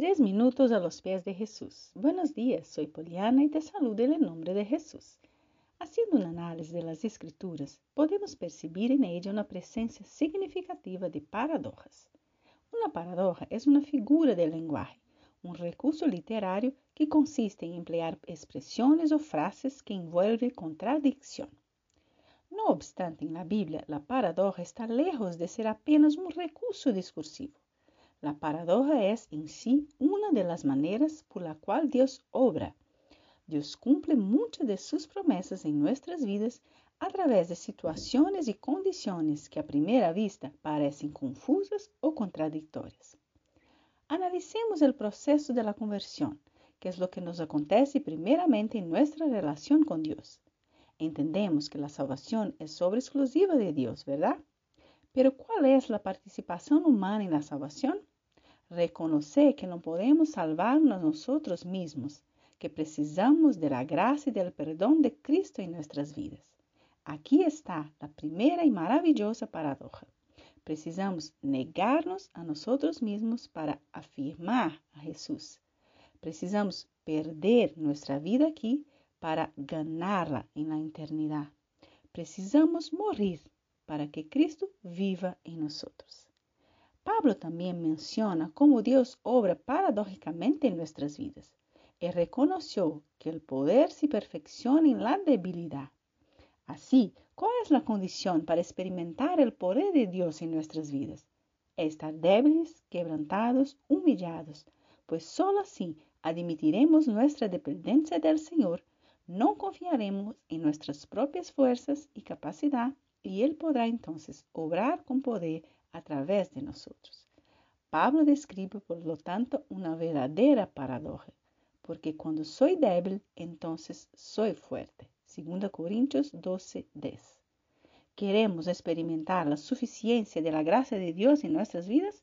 Tres minutos a los pies de Jesús. Buenos días, soy Poliana y te saludo en el nombre de Jesús. Haciendo un análisis de las escrituras, podemos percibir en ella una presencia significativa de paradojas. Una paradoja es una figura del lenguaje, un recurso literario que consiste en emplear expresiones o frases que envuelven contradicción. No obstante, en la Biblia, la paradoja está lejos de ser apenas un recurso discursivo. La paradoja es en sí una de las maneras por la cual Dios obra. Dios cumple muchas de sus promesas en nuestras vidas a través de situaciones y condiciones que a primera vista parecen confusas o contradictorias. Analicemos el proceso de la conversión, que es lo que nos acontece primeramente en nuestra relación con Dios. Entendemos que la salvación es obra exclusiva de Dios, ¿verdad? Pero ¿cuál es la participación humana en la salvación? Reconocer que no podemos salvarnos nosotros mismos, que precisamos de la gracia y del perdón de Cristo en nuestras vidas. Aquí está la primera y maravillosa paradoja. Precisamos negarnos a nosotros mismos para afirmar a Jesús. Precisamos perder nuestra vida aquí para ganarla en la eternidad. Precisamos morir para que Cristo viva en nosotros. Pablo también menciona cómo Dios obra paradójicamente en nuestras vidas. Él reconoció que el poder se perfecciona en la debilidad. Así, ¿cuál es la condición para experimentar el poder de Dios en nuestras vidas? Estar débiles, quebrantados, humillados, pues sólo así admitiremos nuestra dependencia del Señor no confiaremos en nuestras propias fuerzas y capacidad y Él podrá entonces obrar con poder a través de nosotros. Pablo describe, por lo tanto, una verdadera paradoja, porque cuando soy débil, entonces soy fuerte. 2 Corintios 12, 10. ¿Queremos experimentar la suficiencia de la gracia de Dios en nuestras vidas?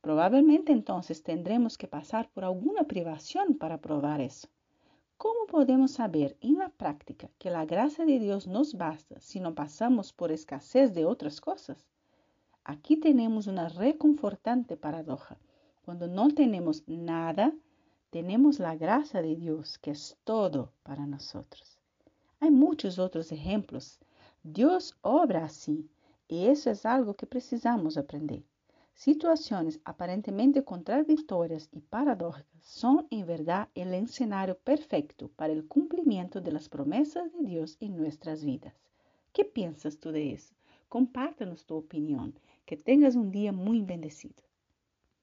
Probablemente entonces tendremos que pasar por alguna privación para probar eso. ¿Cómo podemos saber en la práctica que la gracia de Dios nos basta si no pasamos por escasez de otras cosas? Aquí tenemos una reconfortante paradoja. Cuando no tenemos nada, tenemos la gracia de Dios, que es todo para nosotros. Hay muchos otros ejemplos. Dios obra así, y eso es algo que precisamos aprender. Situaciones aparentemente contradictorias y paradójicas son en verdad el escenario perfecto para el cumplimiento de las promesas de Dios en nuestras vidas. ¿Qué piensas tú de eso? Compártanos tu opinión. Que tengas un día muy bendecido.